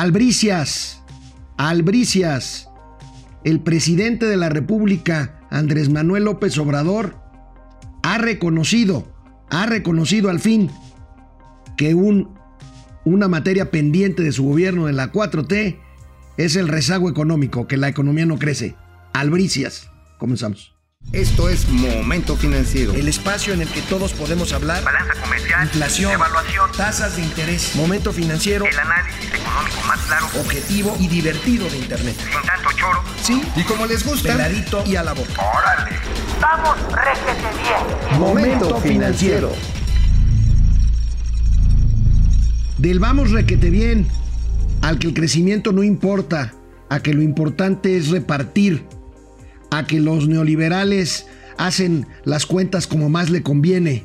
Albricias, Albricias, el presidente de la República, Andrés Manuel López Obrador, ha reconocido, ha reconocido al fin que un, una materia pendiente de su gobierno de la 4T es el rezago económico, que la economía no crece. Albricias. Comenzamos. Esto es Momento Financiero. El espacio en el que todos podemos hablar. Balanza comercial. Inflación. Evaluación. Tasas de interés. Momento Financiero. El análisis económico más claro. Objetivo y divertido de Internet. Sin tanto choro. Sí. Y como les gusta. Peladito y a la boca. Órale. Vamos, réjete bien. Momento Financiero. Del vamos requete bien al que el crecimiento no importa, a que lo importante es repartir, a que los neoliberales hacen las cuentas como más le conviene.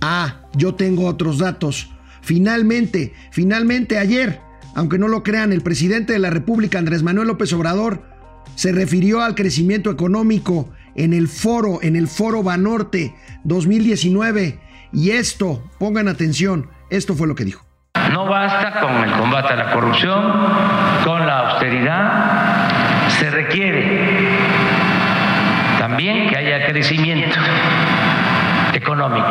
Ah, yo tengo otros datos. Finalmente, finalmente ayer, aunque no lo crean, el presidente de la República, Andrés Manuel López Obrador, se refirió al crecimiento económico en el foro, en el foro Banorte 2019. Y esto, pongan atención, esto fue lo que dijo. No basta con el combate a la corrupción, con la austeridad, se requiere también que haya crecimiento económico.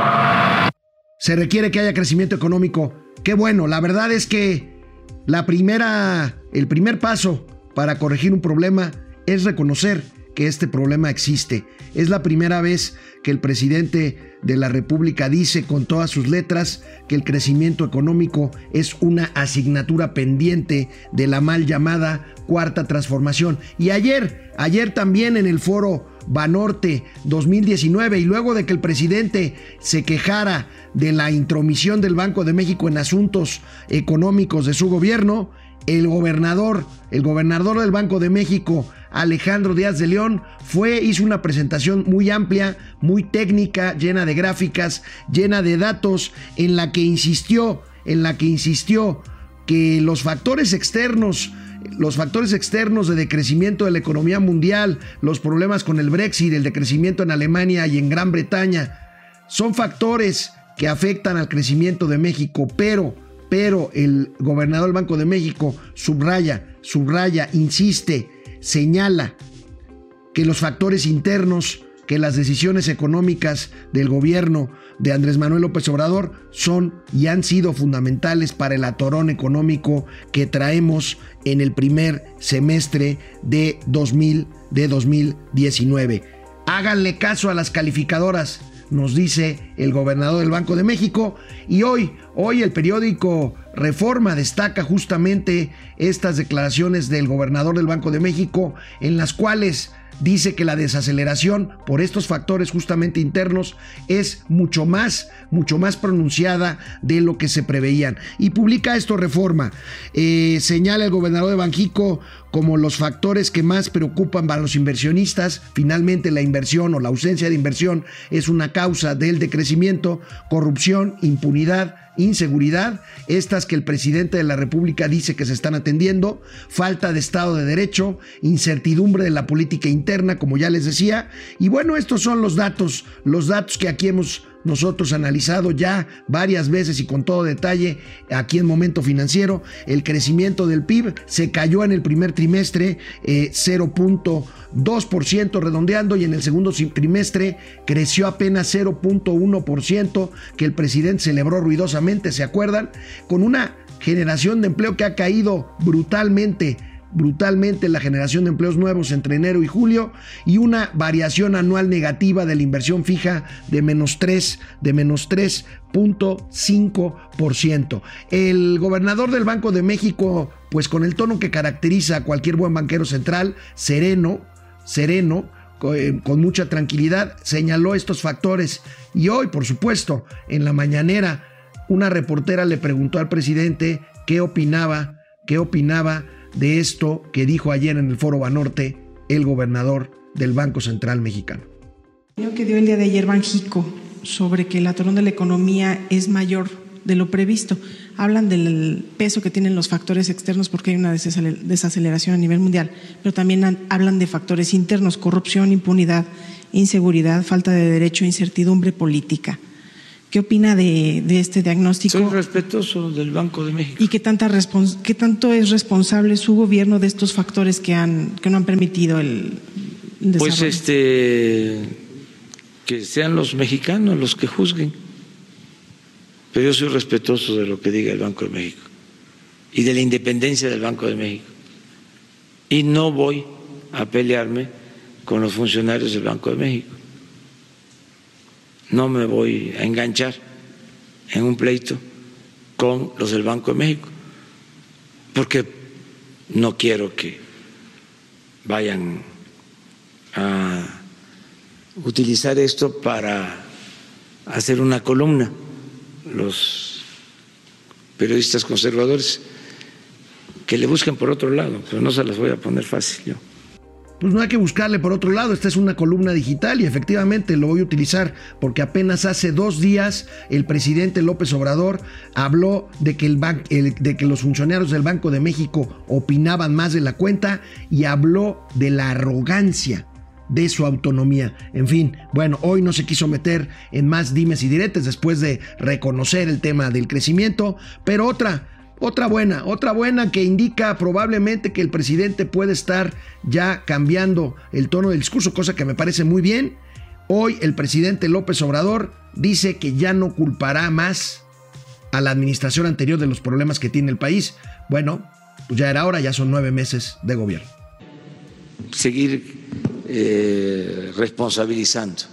Se requiere que haya crecimiento económico. Qué bueno, la verdad es que la primera, el primer paso para corregir un problema es reconocer que este problema existe. Es la primera vez que el presidente de la República dice con todas sus letras que el crecimiento económico es una asignatura pendiente de la mal llamada cuarta transformación. Y ayer, ayer también en el foro Banorte 2019 y luego de que el presidente se quejara de la intromisión del Banco de México en asuntos económicos de su gobierno, el gobernador, el gobernador del Banco de México, Alejandro Díaz de León, fue, hizo una presentación muy amplia, muy técnica, llena de gráficas, llena de datos, en la que insistió, en la que insistió que los factores externos, los factores externos de decrecimiento de la economía mundial, los problemas con el Brexit, el decrecimiento en Alemania y en Gran Bretaña, son factores que afectan al crecimiento de México, pero pero el gobernador del Banco de México subraya, subraya, insiste, señala que los factores internos, que las decisiones económicas del gobierno de Andrés Manuel López Obrador son y han sido fundamentales para el atorón económico que traemos en el primer semestre de, 2000, de 2019. Háganle caso a las calificadoras nos dice el gobernador del Banco de México. Y hoy, hoy el periódico Reforma destaca justamente estas declaraciones del gobernador del Banco de México en las cuales dice que la desaceleración por estos factores justamente internos es mucho más, mucho más pronunciada de lo que se preveían. Y publica esto Reforma. Eh, señala el gobernador de Banjico como los factores que más preocupan a los inversionistas. Finalmente la inversión o la ausencia de inversión es una causa del decrecimiento, corrupción, impunidad inseguridad, estas que el presidente de la República dice que se están atendiendo, falta de Estado de Derecho, incertidumbre de la política interna, como ya les decía. Y bueno, estos son los datos, los datos que aquí hemos nosotros analizado ya varias veces y con todo detalle aquí en Momento Financiero. El crecimiento del PIB se cayó en el primer trimestre eh, 0.2% redondeando y en el segundo trimestre creció apenas 0.1% que el presidente celebró ruidosamente, ¿se acuerdan? Con una generación de empleo que ha caído brutalmente brutalmente la generación de empleos nuevos entre enero y julio y una variación anual negativa de la inversión fija de menos 3, de menos 3.5%. El gobernador del Banco de México, pues con el tono que caracteriza a cualquier buen banquero central, sereno, sereno, eh, con mucha tranquilidad, señaló estos factores y hoy, por supuesto, en la mañanera, una reportera le preguntó al presidente qué opinaba, qué opinaba de esto que dijo ayer en el Foro Banorte el gobernador del Banco Central Mexicano. que dio el día de ayer Banjico sobre que el atorón de la economía es mayor de lo previsto. Hablan del peso que tienen los factores externos porque hay una desaceleración a nivel mundial, pero también hablan de factores internos, corrupción, impunidad, inseguridad, falta de derecho, incertidumbre política ¿Qué opina de, de este diagnóstico? Soy respetuoso del Banco de México. ¿Y qué, tanta respons qué tanto es responsable su gobierno de estos factores que, han, que no han permitido el desarrollo? Pues este, que sean los mexicanos los que juzguen. Pero yo soy respetuoso de lo que diga el Banco de México y de la independencia del Banco de México. Y no voy a pelearme con los funcionarios del Banco de México. No me voy a enganchar en un pleito con los del Banco de México, porque no quiero que vayan a utilizar esto para hacer una columna los periodistas conservadores que le busquen por otro lado, pero no se las voy a poner fácil yo. Pues no hay que buscarle por otro lado, esta es una columna digital y efectivamente lo voy a utilizar porque apenas hace dos días el presidente López Obrador habló de que, el de que los funcionarios del Banco de México opinaban más de la cuenta y habló de la arrogancia de su autonomía. En fin, bueno, hoy no se quiso meter en más dimes y diretes después de reconocer el tema del crecimiento, pero otra otra buena, otra buena que indica probablemente que el presidente puede estar ya cambiando el tono del discurso, cosa que me parece muy bien. Hoy el presidente López Obrador dice que ya no culpará más a la administración anterior de los problemas que tiene el país. Bueno, pues ya era hora, ya son nueve meses de gobierno. Seguir eh, responsabilizando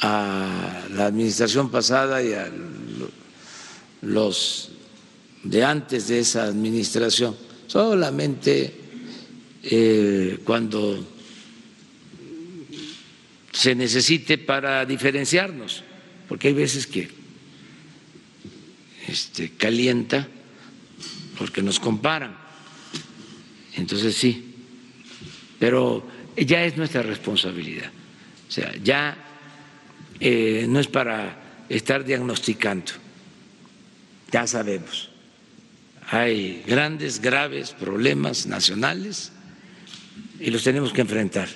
a la administración pasada y a los de antes de esa administración, solamente eh, cuando se necesite para diferenciarnos, porque hay veces que este, calienta porque nos comparan. Entonces sí, pero ya es nuestra responsabilidad. O sea, ya eh, no es para estar diagnosticando, ya sabemos hay grandes, graves problemas nacionales y los tenemos que enfrentar.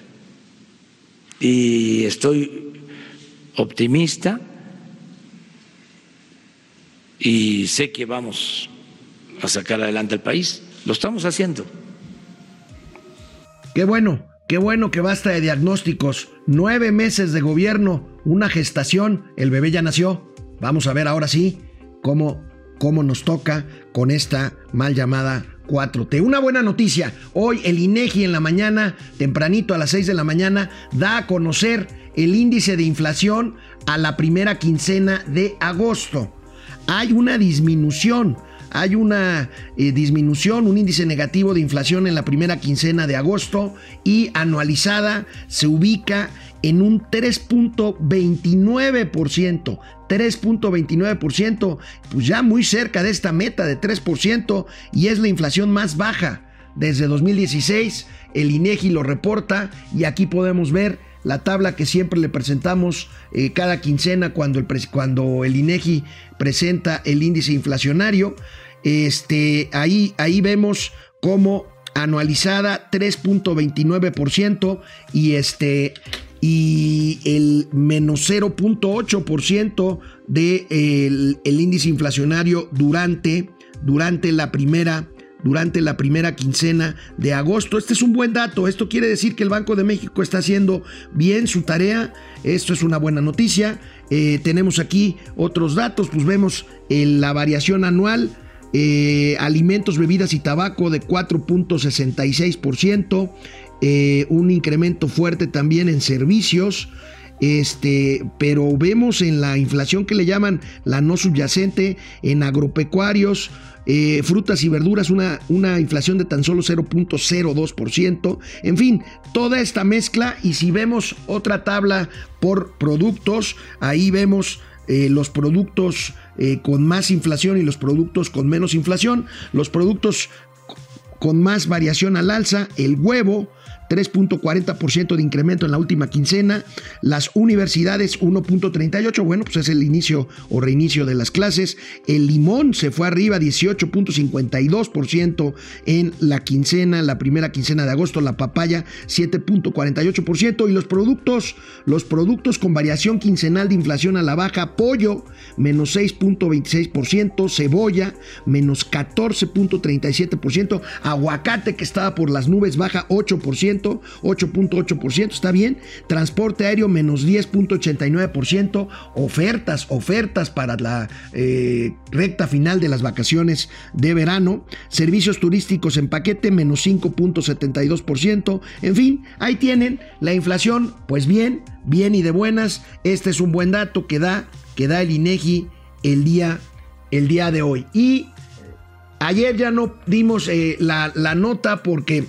Y estoy optimista y sé que vamos a sacar adelante el país. Lo estamos haciendo. Qué bueno, qué bueno que basta de diagnósticos. Nueve meses de gobierno, una gestación, el bebé ya nació. Vamos a ver ahora sí cómo cómo nos toca con esta mal llamada 4T. Una buena noticia, hoy el INEGI en la mañana, tempranito a las 6 de la mañana, da a conocer el índice de inflación a la primera quincena de agosto. Hay una disminución, hay una eh, disminución, un índice negativo de inflación en la primera quincena de agosto y anualizada se ubica en un 3.29%. 3.29%, pues ya muy cerca de esta meta de 3% y es la inflación más baja desde 2016. El INEGI lo reporta y aquí podemos ver la tabla que siempre le presentamos eh, cada quincena cuando el, cuando el INEGI presenta el índice inflacionario. Este, ahí, ahí vemos cómo anualizada 3.29% y este y el menos 0.8% del de el índice inflacionario durante, durante la primera durante la primera quincena de agosto. Este es un buen dato. Esto quiere decir que el Banco de México está haciendo bien su tarea. Esto es una buena noticia. Eh, tenemos aquí otros datos. Pues vemos eh, la variación anual. Eh, alimentos, bebidas y tabaco de 4.66%. Eh, un incremento fuerte también en servicios. Este, pero vemos en la inflación que le llaman la no subyacente, en agropecuarios, eh, frutas y verduras, una, una inflación de tan solo 0.02%. En fin, toda esta mezcla. Y si vemos otra tabla por productos, ahí vemos eh, los productos con más inflación y los productos con menos inflación. Los productos con más variación al alza, el huevo 3.40% de incremento en la última quincena. Las universidades 1.38, bueno, pues es el inicio o reinicio de las clases. El limón se fue arriba 18.52% en la quincena, la primera quincena de agosto. La papaya 7.48% y los productos, los productos con variación quincenal de inflación a la baja, pollo menos 6.26%, cebolla menos 14.37%, aguacate que estaba por las nubes baja 8%, 8.8%, está bien. Transporte aéreo menos 10.89%. Ofertas, ofertas para la eh, recta final de las vacaciones de verano. Servicios turísticos en paquete menos 5.72%. En fin, ahí tienen la inflación, pues bien, bien y de buenas. Este es un buen dato que da, que da el INEGI el día, el día de hoy. Y ayer ya no dimos eh, la, la nota porque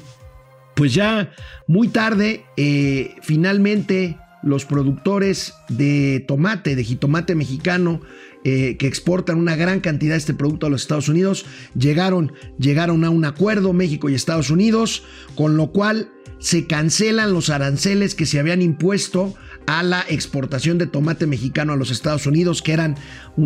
pues ya muy tarde, eh, finalmente los productores de tomate, de jitomate mexicano, eh, que exportan una gran cantidad de este producto a los Estados Unidos, llegaron, llegaron a un acuerdo México y Estados Unidos, con lo cual se cancelan los aranceles que se habían impuesto a la exportación de tomate mexicano a los Estados Unidos, que eran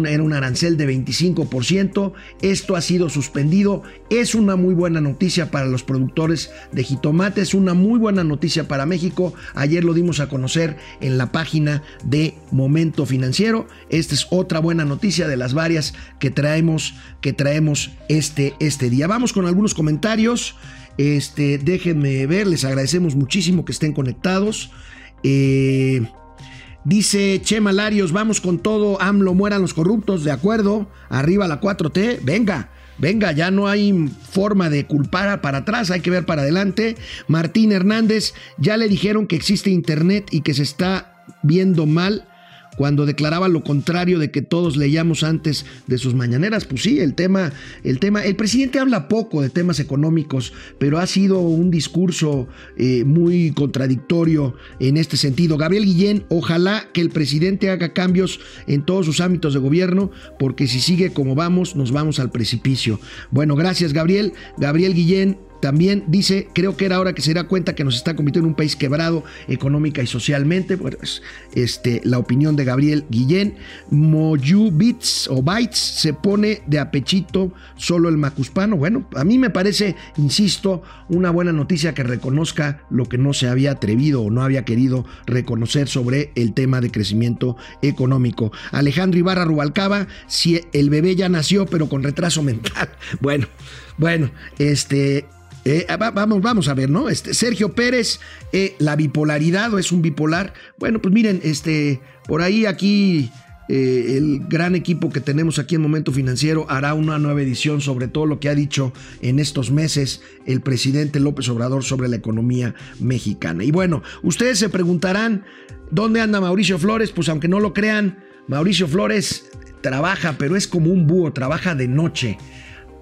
era un arancel de 25%. Esto ha sido suspendido. Es una muy buena noticia para los productores de jitomate, es una muy buena noticia para México. Ayer lo dimos a conocer en la página de Momento Financiero. Esta es otra buena noticia de las varias que traemos, que traemos este, este día. Vamos con algunos comentarios. Este, déjenme ver, les agradecemos muchísimo que estén conectados. Eh, dice Chema Larios, vamos con todo, AMLO mueran los corruptos, de acuerdo, arriba la 4T, venga. Venga, ya no hay forma de culpar para atrás, hay que ver para adelante. Martín Hernández, ya le dijeron que existe internet y que se está viendo mal cuando declaraba lo contrario de que todos leíamos antes de sus mañaneras. Pues sí, el tema, el tema, el presidente habla poco de temas económicos, pero ha sido un discurso eh, muy contradictorio en este sentido. Gabriel Guillén, ojalá que el presidente haga cambios en todos sus ámbitos de gobierno, porque si sigue como vamos, nos vamos al precipicio. Bueno, gracias Gabriel. Gabriel Guillén, también dice, creo que era hora que se diera cuenta que nos está convirtiendo en un país quebrado económica y socialmente. Pues, este, la opinión de Gabriel Guillén. Moyu Bits o Bytes se pone de apechito solo el macuspano. Bueno, a mí me parece, insisto, una buena noticia que reconozca lo que no se había atrevido o no había querido reconocer sobre el tema de crecimiento económico. Alejandro Ibarra Rubalcaba, si el bebé ya nació pero con retraso mental. Bueno, bueno, este, eh, vamos, vamos a ver, ¿no? Este, Sergio Pérez, eh, la bipolaridad o es un bipolar. Bueno, pues miren, este, por ahí aquí eh, el gran equipo que tenemos aquí en Momento Financiero hará una nueva edición sobre todo lo que ha dicho en estos meses el presidente López Obrador sobre la economía mexicana. Y bueno, ustedes se preguntarán, ¿dónde anda Mauricio Flores? Pues aunque no lo crean, Mauricio Flores trabaja, pero es como un búho, trabaja de noche.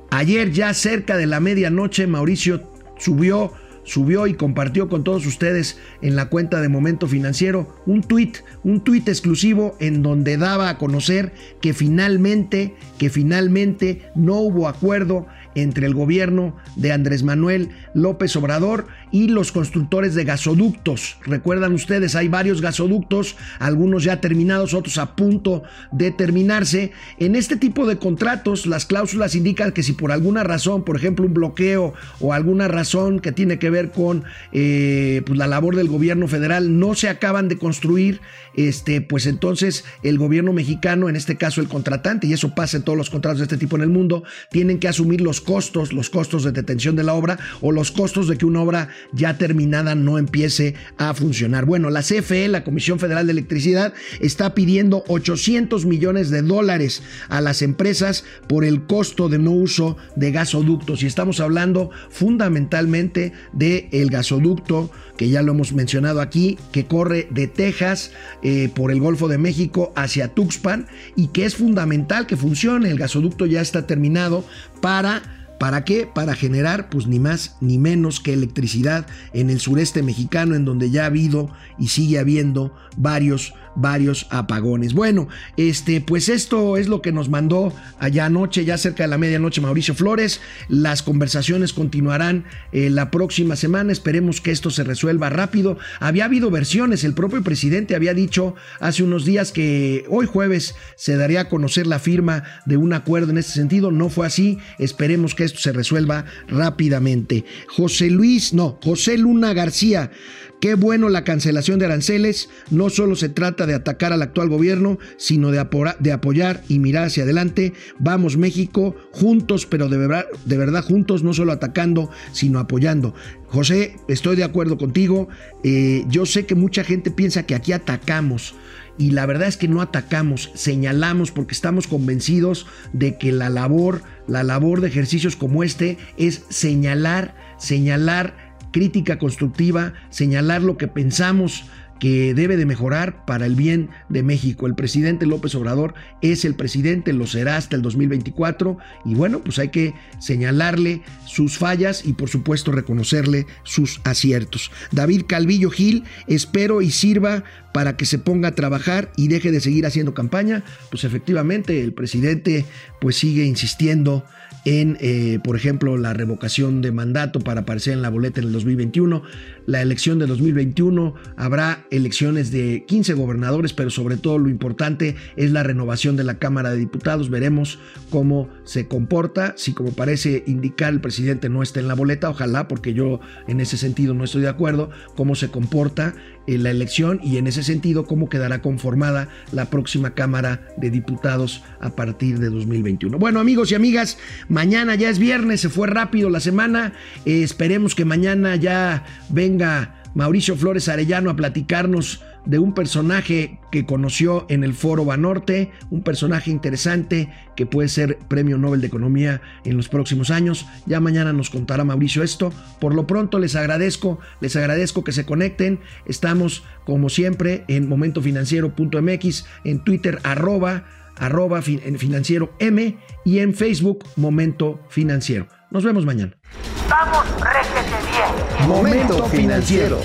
Ayer ya cerca de la medianoche Mauricio subió subió y compartió con todos ustedes en la cuenta de Momento Financiero un tweet, un tuit exclusivo en donde daba a conocer que finalmente, que finalmente no hubo acuerdo entre el gobierno de Andrés Manuel López Obrador y los constructores de gasoductos. Recuerdan ustedes, hay varios gasoductos, algunos ya terminados, otros a punto de terminarse. En este tipo de contratos, las cláusulas indican que si por alguna razón, por ejemplo, un bloqueo o alguna razón que tiene que ver con eh, pues, la labor del gobierno federal, no se acaban de construir, este, pues entonces el gobierno mexicano, en este caso el contratante, y eso pasa en todos los contratos de este tipo en el mundo, tienen que asumir los costos, los costos de detención de la obra o los costos de que una obra ya terminada no empiece a funcionar. Bueno, la CFE, la Comisión Federal de Electricidad, está pidiendo 800 millones de dólares a las empresas por el costo de no uso de gasoductos. Y estamos hablando fundamentalmente del el gasoducto que ya lo hemos mencionado aquí, que corre de Texas eh, por el Golfo de México hacia Tuxpan y que es fundamental que funcione. El gasoducto ya está terminado para ¿Para qué? Para generar pues ni más ni menos que electricidad en el sureste mexicano en donde ya ha habido y sigue habiendo varios varios apagones. Bueno, este, pues esto es lo que nos mandó allá anoche, ya cerca de la medianoche, Mauricio Flores. Las conversaciones continuarán eh, la próxima semana. Esperemos que esto se resuelva rápido. Había habido versiones. El propio presidente había dicho hace unos días que hoy jueves se daría a conocer la firma de un acuerdo en este sentido. No fue así. Esperemos que esto se resuelva rápidamente. José Luis, no, José Luna García. Qué bueno la cancelación de aranceles. No solo se trata de atacar al actual gobierno, sino de, de apoyar y mirar hacia adelante. Vamos México, juntos, pero de verdad, de verdad juntos, no solo atacando, sino apoyando. José, estoy de acuerdo contigo. Eh, yo sé que mucha gente piensa que aquí atacamos. Y la verdad es que no atacamos, señalamos porque estamos convencidos de que la labor, la labor de ejercicios como este es señalar, señalar crítica constructiva, señalar lo que pensamos que debe de mejorar para el bien de México. El presidente López Obrador es el presidente, lo será hasta el 2024 y bueno, pues hay que señalarle sus fallas y por supuesto reconocerle sus aciertos. David Calvillo Gil, espero y sirva para que se ponga a trabajar y deje de seguir haciendo campaña. Pues efectivamente el presidente pues sigue insistiendo en, eh, por ejemplo, la revocación de mandato para aparecer en la boleta en el 2021, la elección de 2021, habrá elecciones de 15 gobernadores, pero sobre todo lo importante es la renovación de la Cámara de Diputados. Veremos cómo se comporta, si como parece indicar el presidente no está en la boleta, ojalá, porque yo en ese sentido no estoy de acuerdo, cómo se comporta en la elección y en ese sentido cómo quedará conformada la próxima Cámara de Diputados a partir de 2021. Bueno amigos y amigas, mañana ya es viernes, se fue rápido la semana, eh, esperemos que mañana ya venga Mauricio Flores Arellano a platicarnos de un personaje que conoció en el Foro Banorte, un personaje interesante que puede ser Premio Nobel de Economía en los próximos años. Ya mañana nos contará Mauricio esto. Por lo pronto les agradezco, les agradezco que se conecten. Estamos como siempre en momentofinanciero.mx, en Twitter arroba, arroba financiero M y en Facebook Momento Financiero. Nos vemos mañana. Vamos, réjete bien. Momento financiero.